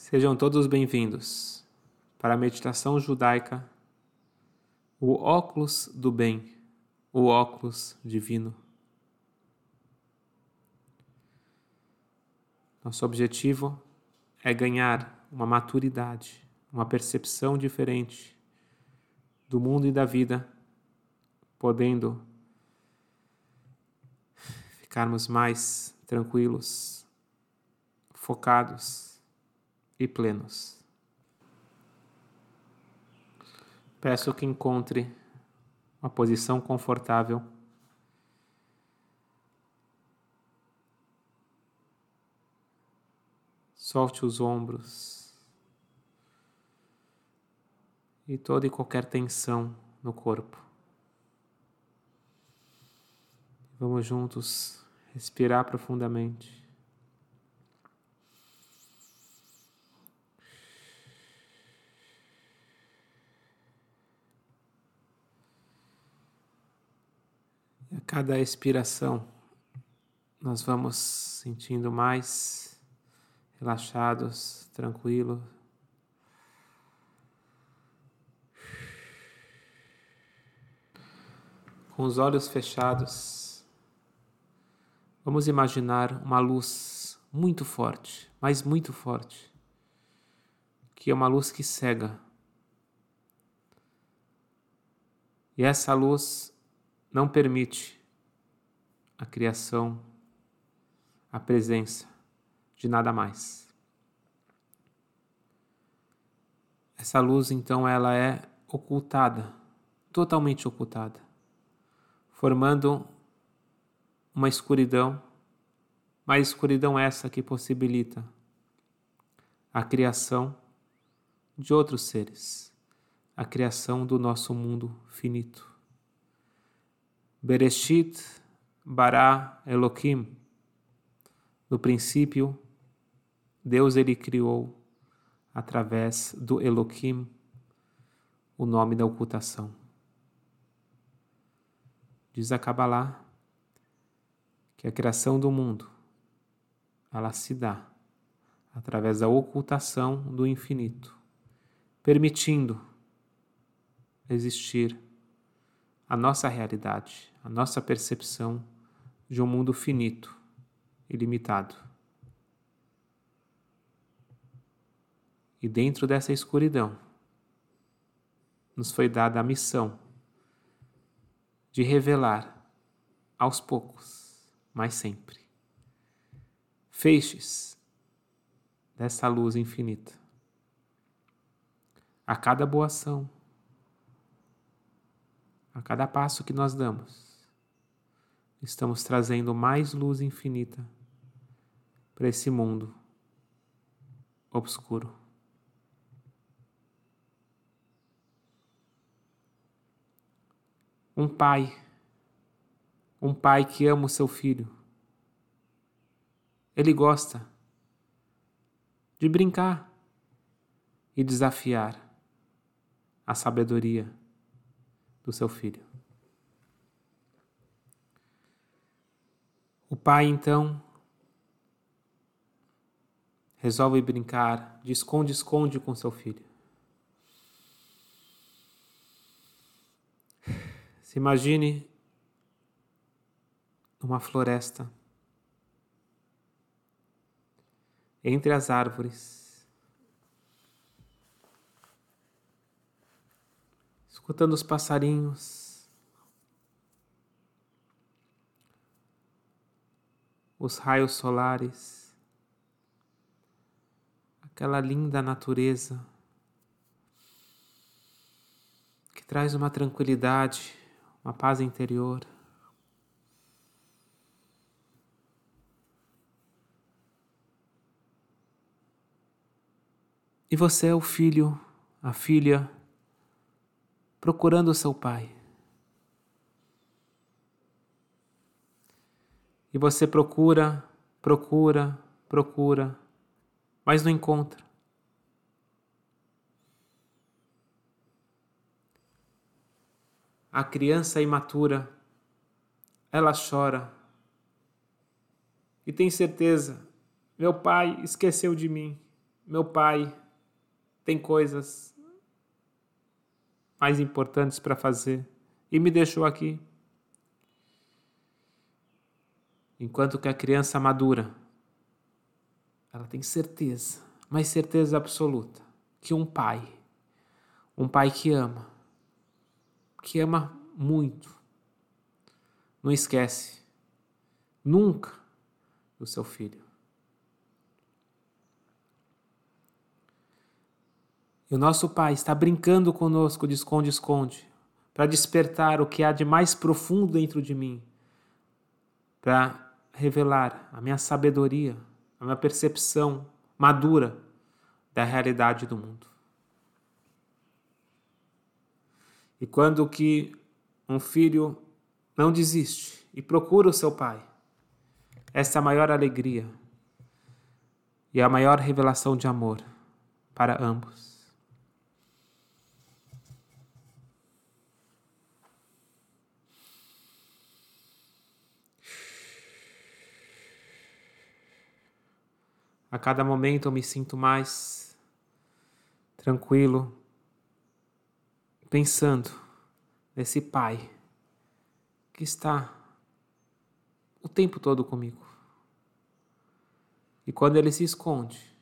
Sejam todos bem-vindos para a meditação judaica, o óculos do bem, o óculos divino. Nosso objetivo é ganhar uma maturidade, uma percepção diferente do mundo e da vida, podendo ficarmos mais tranquilos, focados e plenos. Peço que encontre uma posição confortável. Solte os ombros e toda e qualquer tensão no corpo. Vamos juntos respirar profundamente. E a cada expiração, nós vamos sentindo mais relaxados, tranquilos. Com os olhos fechados, vamos imaginar uma luz muito forte, mas muito forte, que é uma luz que cega. E essa luz não permite a criação, a presença de nada mais. Essa luz, então, ela é ocultada, totalmente ocultada, formando uma escuridão, mas escuridão essa que possibilita a criação de outros seres, a criação do nosso mundo finito. Bereshit bara Elohim. No princípio, Deus ele criou através do Elohim o nome da ocultação. Diz a Kabbalah que a criação do mundo ela se dá através da ocultação do infinito, permitindo existir a nossa realidade, a nossa percepção de um mundo finito e limitado. E dentro dessa escuridão, nos foi dada a missão de revelar aos poucos, mas sempre, feixes dessa luz infinita. A cada boa ação, a cada passo que nós damos, estamos trazendo mais luz infinita para esse mundo obscuro. Um pai, um pai que ama o seu filho, ele gosta de brincar e desafiar a sabedoria do seu filho. O pai então resolve brincar de esconde-esconde com seu filho. Se imagine uma floresta entre as árvores escutando os passarinhos, os raios solares, aquela linda natureza que traz uma tranquilidade, uma paz interior. E você é o filho, a filha procurando seu pai. E você procura, procura, procura, mas não encontra. A criança imatura, ela chora e tem certeza: meu pai esqueceu de mim, meu pai tem coisas mais importantes para fazer e me deixou aqui. Enquanto que a criança madura, ela tem certeza, mas certeza absoluta, que um pai, um pai que ama, que ama muito, não esquece nunca do seu filho. E o nosso Pai está brincando conosco de esconde-esconde, para despertar o que há de mais profundo dentro de mim, para revelar a minha sabedoria, a minha percepção madura da realidade do mundo. E quando que um filho não desiste e procura o seu pai, essa é a maior alegria e a maior revelação de amor para ambos. A cada momento eu me sinto mais tranquilo, pensando nesse Pai que está o tempo todo comigo. E quando ele se esconde,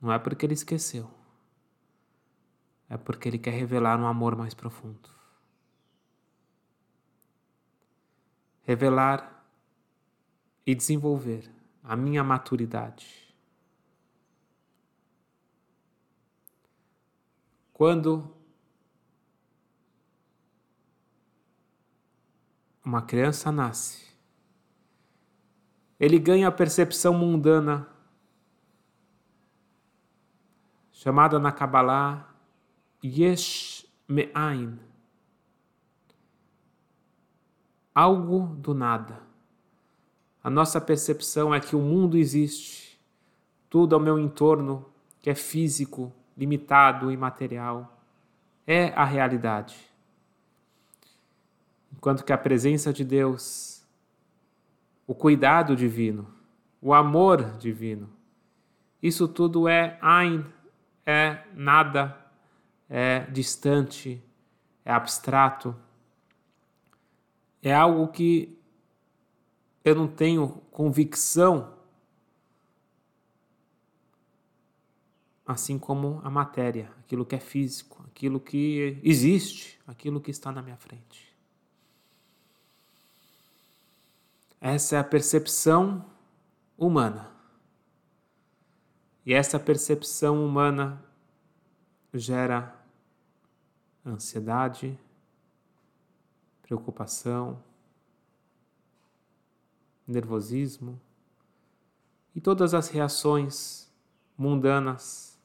não é porque ele esqueceu, é porque ele quer revelar um amor mais profundo. Revelar e desenvolver a minha maturidade. Quando uma criança nasce, ele ganha a percepção mundana, chamada na Kabbalah Yesh Me'ain, algo do nada. A nossa percepção é que o mundo existe, tudo ao meu entorno, que é físico, limitado e material, é a realidade. Enquanto que a presença de Deus, o cuidado divino, o amor divino, isso tudo é Ein, é nada, é distante, é abstrato, é algo que eu não tenho convicção, assim como a matéria, aquilo que é físico, aquilo que existe, aquilo que está na minha frente. Essa é a percepção humana. E essa percepção humana gera ansiedade, preocupação, nervosismo e todas as reações mundanas.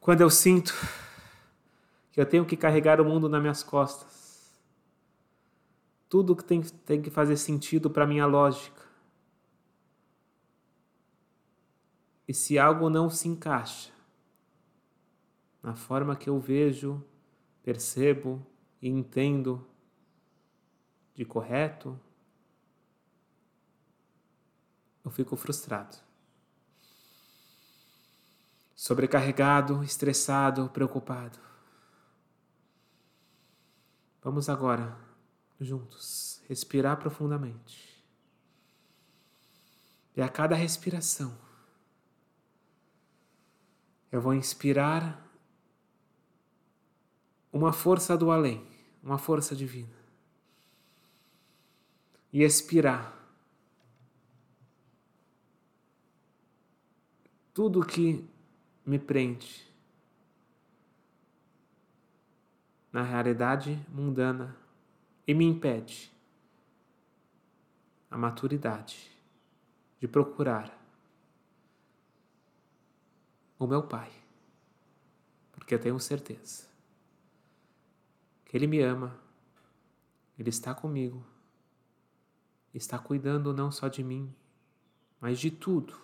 Quando eu sinto que eu tenho que carregar o mundo nas minhas costas, tudo que tem, tem que fazer sentido para minha lógica. E se algo não se encaixa na forma que eu vejo, percebo e entendo de correto, eu fico frustrado. Sobrecarregado, estressado, preocupado. Vamos agora, juntos, respirar profundamente. E a cada respiração, eu vou inspirar uma força do além, uma força divina. E expirar tudo que me prende na realidade mundana e me impede a maturidade de procurar o meu Pai, porque eu tenho certeza que Ele me ama, Ele está comigo, está cuidando não só de mim, mas de tudo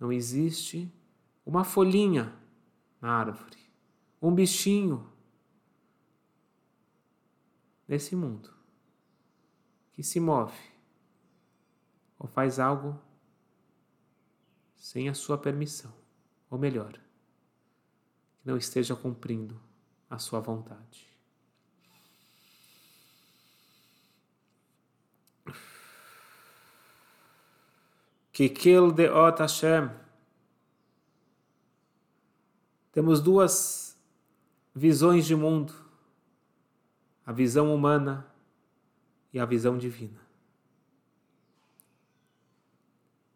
não existe uma folhinha na árvore, um bichinho nesse mundo que se move ou faz algo sem a sua permissão, ou melhor, que não esteja cumprindo a sua vontade. Kikil Deot Hashem. Temos duas visões de mundo: a visão humana e a visão divina.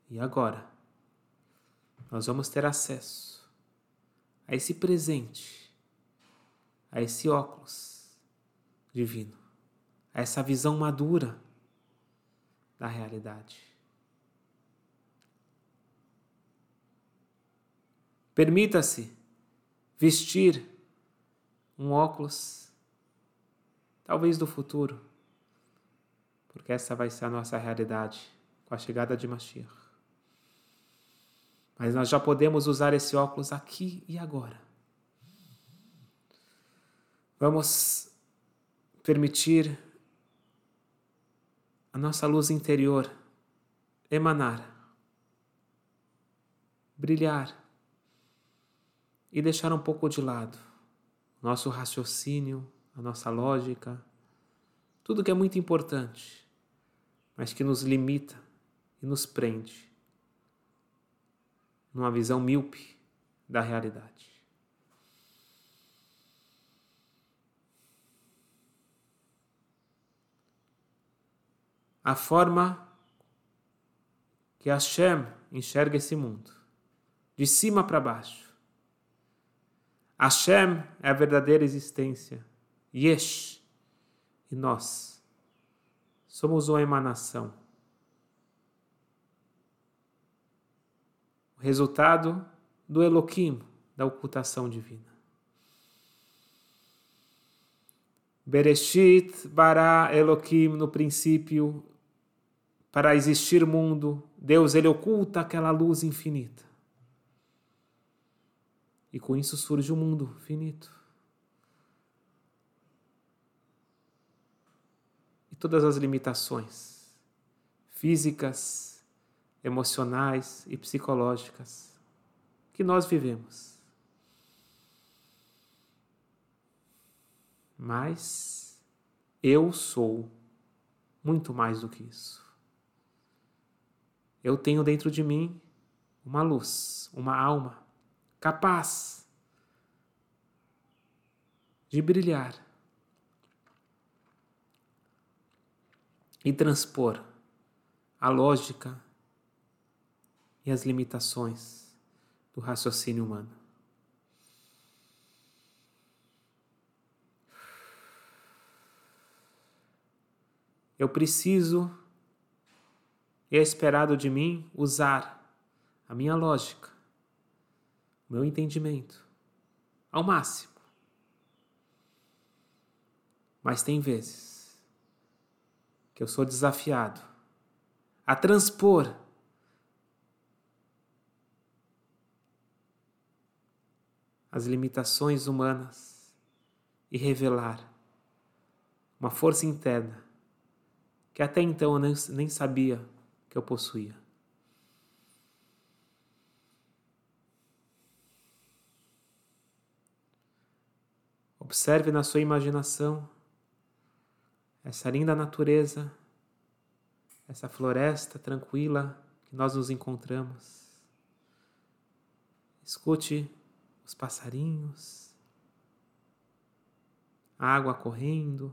E agora, nós vamos ter acesso a esse presente, a esse óculos divino, a essa visão madura da realidade. Permita-se vestir um óculos, talvez do futuro, porque essa vai ser a nossa realidade com a chegada de Mashiach. Mas nós já podemos usar esse óculos aqui e agora. Vamos permitir a nossa luz interior emanar, brilhar e deixar um pouco de lado nosso raciocínio, a nossa lógica, tudo que é muito importante, mas que nos limita e nos prende numa visão míope da realidade. A forma que Hashem enxerga esse mundo, de cima para baixo, Hashem é a verdadeira existência. Yesh. E nós somos uma emanação. O resultado do Elohim, da ocultação divina. Bereshit bara Elohim no princípio para existir mundo, Deus ele oculta aquela luz infinita. E com isso surge o um mundo finito. E todas as limitações físicas, emocionais e psicológicas que nós vivemos. Mas eu sou muito mais do que isso. Eu tenho dentro de mim uma luz, uma alma capaz de brilhar e transpor a lógica e as limitações do raciocínio humano. Eu preciso e é esperado de mim usar a minha lógica meu entendimento ao máximo. Mas tem vezes que eu sou desafiado a transpor as limitações humanas e revelar uma força interna que até então eu nem sabia que eu possuía. Observe na sua imaginação essa linda natureza, essa floresta tranquila que nós nos encontramos. Escute os passarinhos, a água correndo.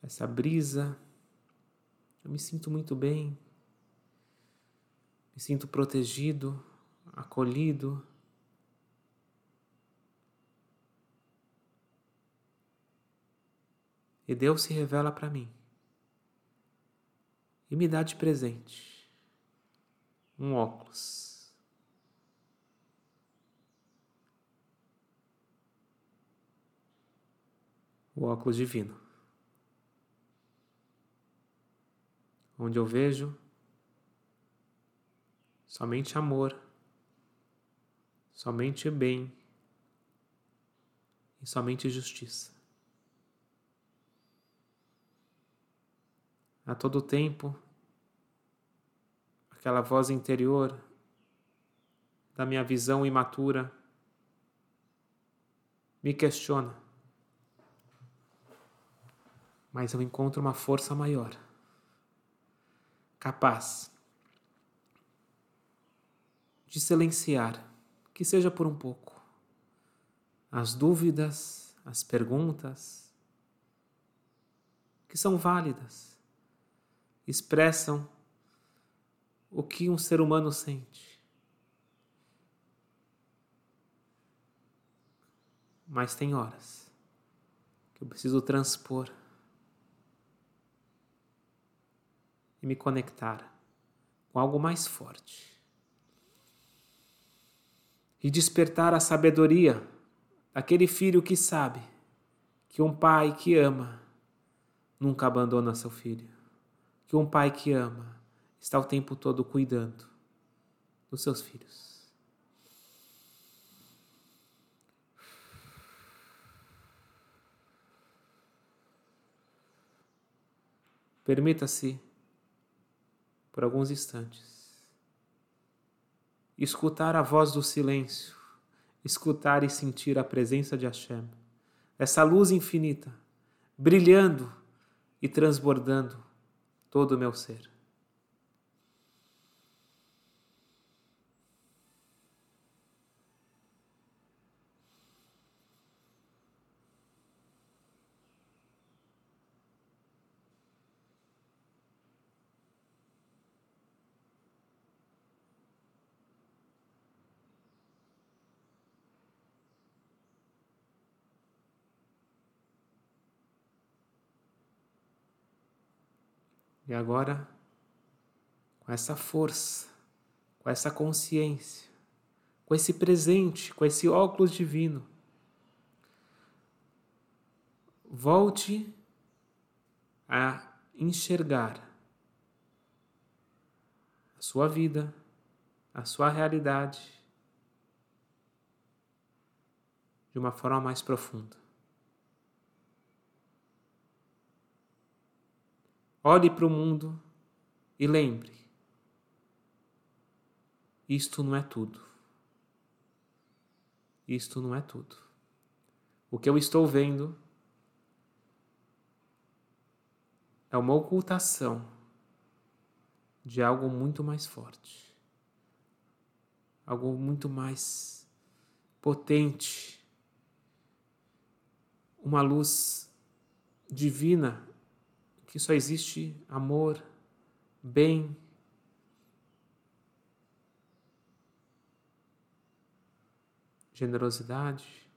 Essa brisa, eu me sinto muito bem. Me sinto protegido, acolhido. E Deus se revela para mim e me dá de presente um óculos. O óculos divino, onde eu vejo somente amor, somente bem e somente justiça. a todo tempo aquela voz interior da minha visão imatura me questiona. Mas eu encontro uma força maior, capaz de silenciar, que seja por um pouco, as dúvidas, as perguntas, que são válidas, expressam o que um ser humano sente. Mas tem horas que eu preciso transpor e me conectar com algo mais forte e despertar a sabedoria daquele filho que sabe que um pai que ama nunca abandona seu filho, que um pai que ama está o tempo todo cuidando dos seus filhos. Permita-se, por alguns instantes, escutar a voz do silêncio, escutar e sentir a presença de Hashem, essa luz infinita, brilhando e transbordando todo o meu ser. E agora, com essa força, com essa consciência, com esse presente, com esse óculos divino, volte a enxergar a sua vida, a sua realidade de uma forma mais profunda. Olhe para o mundo e lembre: isto não é tudo. Isto não é tudo. O que eu estou vendo é uma ocultação de algo muito mais forte, algo muito mais potente, uma luz divina que só existe amor, bem, generosidade.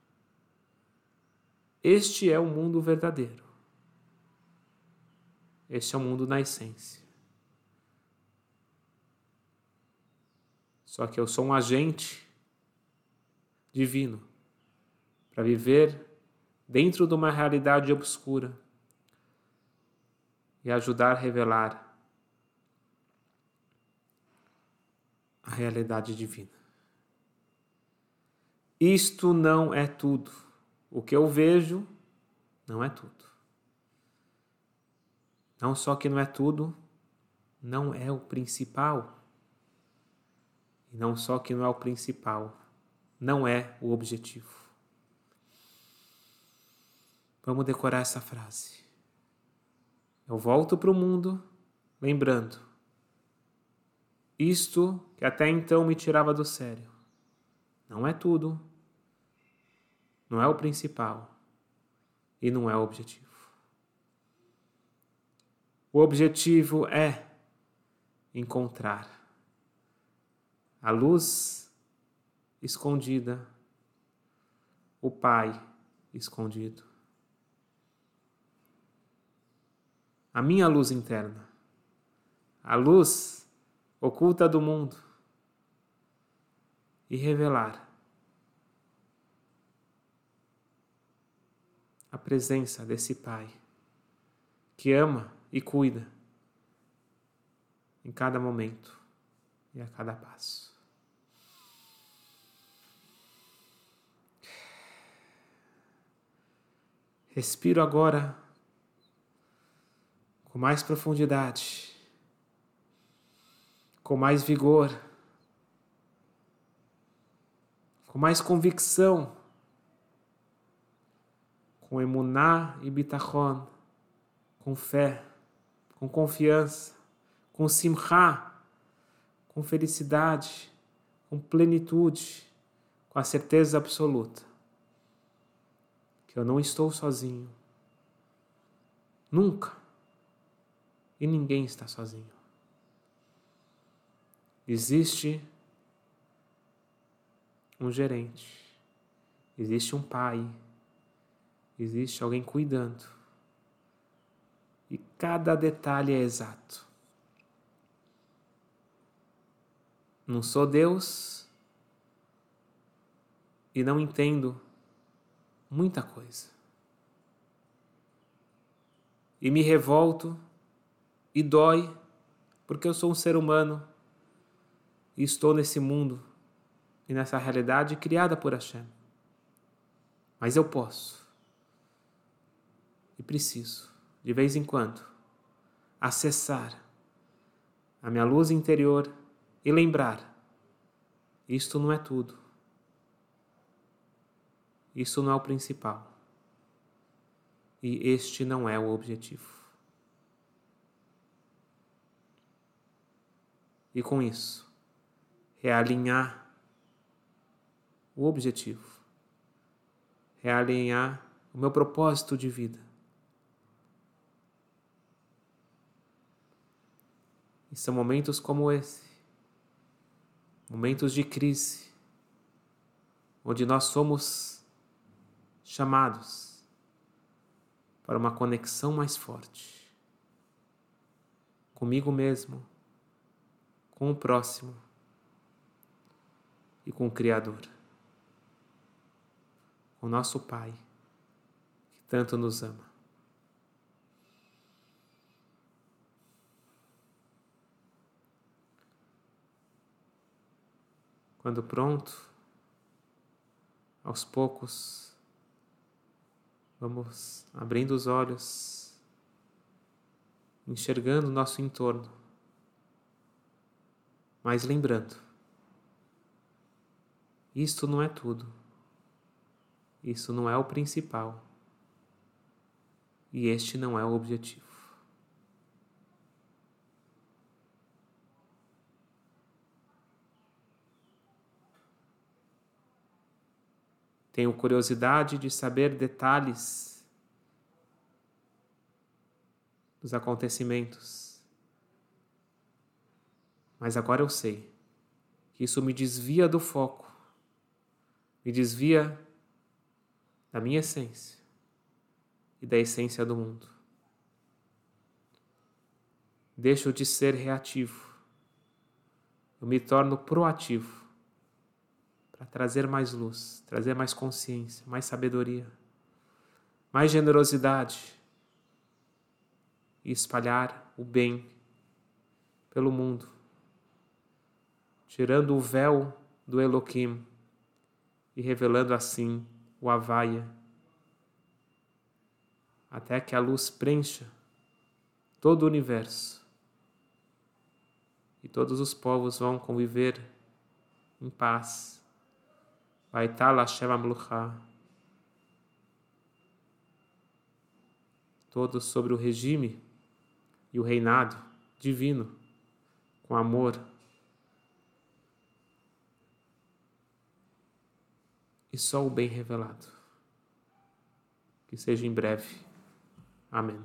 Este é o mundo verdadeiro. Este é o mundo na essência. Só que eu sou um agente divino para viver dentro de uma realidade obscura e ajudar a revelar a realidade divina. Isto não é tudo. O que eu vejo não é tudo. Não só que não é tudo, não é o principal. E não só que não é o principal, não é o objetivo. Vamos decorar essa frase. Eu volto para o mundo lembrando isto que até então me tirava do sério. Não é tudo, não é o principal e não é o objetivo. O objetivo é encontrar a luz escondida, o Pai escondido. A minha luz interna, a luz oculta do mundo, e revelar a presença desse Pai que ama e cuida em cada momento e a cada passo. Respiro agora com mais profundidade, com mais vigor, com mais convicção, com emuná e bitachon, com fé, com confiança, com simcha, com felicidade, com plenitude, com a certeza absoluta que eu não estou sozinho. Nunca. E ninguém está sozinho. Existe um gerente, existe um pai, existe alguém cuidando. E cada detalhe é exato. Não sou Deus e não entendo muita coisa. E me revolto e dói porque eu sou um ser humano e estou nesse mundo e nessa realidade criada por Hashem. Mas eu posso e preciso, de vez em quando, acessar a minha luz interior e lembrar: isto não é tudo. Isso não é o principal. E este não é o objetivo. E com isso, realinhar o objetivo, realinhar o meu propósito de vida. E são momentos como esse, momentos de crise, onde nós somos chamados para uma conexão mais forte comigo mesmo, com o próximo e com o Criador, o nosso Pai, que tanto nos ama. Quando pronto, aos poucos, Vamos abrindo os olhos, enxergando o nosso entorno, mas lembrando: isto não é tudo, isso não é o principal, e este não é o objetivo. Tenho curiosidade de saber detalhes dos acontecimentos. Mas agora eu sei que isso me desvia do foco, me desvia da minha essência e da essência do mundo. Deixo de ser reativo, eu me torno proativo para trazer mais luz, trazer mais consciência, mais sabedoria, mais generosidade e espalhar o bem pelo mundo, tirando o véu do Elohim e revelando assim o Havaia, até que a luz preencha todo o universo e todos os povos vão conviver em paz Vaital Hashem Amlucha. Todos sobre o regime e o reinado divino, com amor. E só o bem revelado. Que seja em breve. Amém.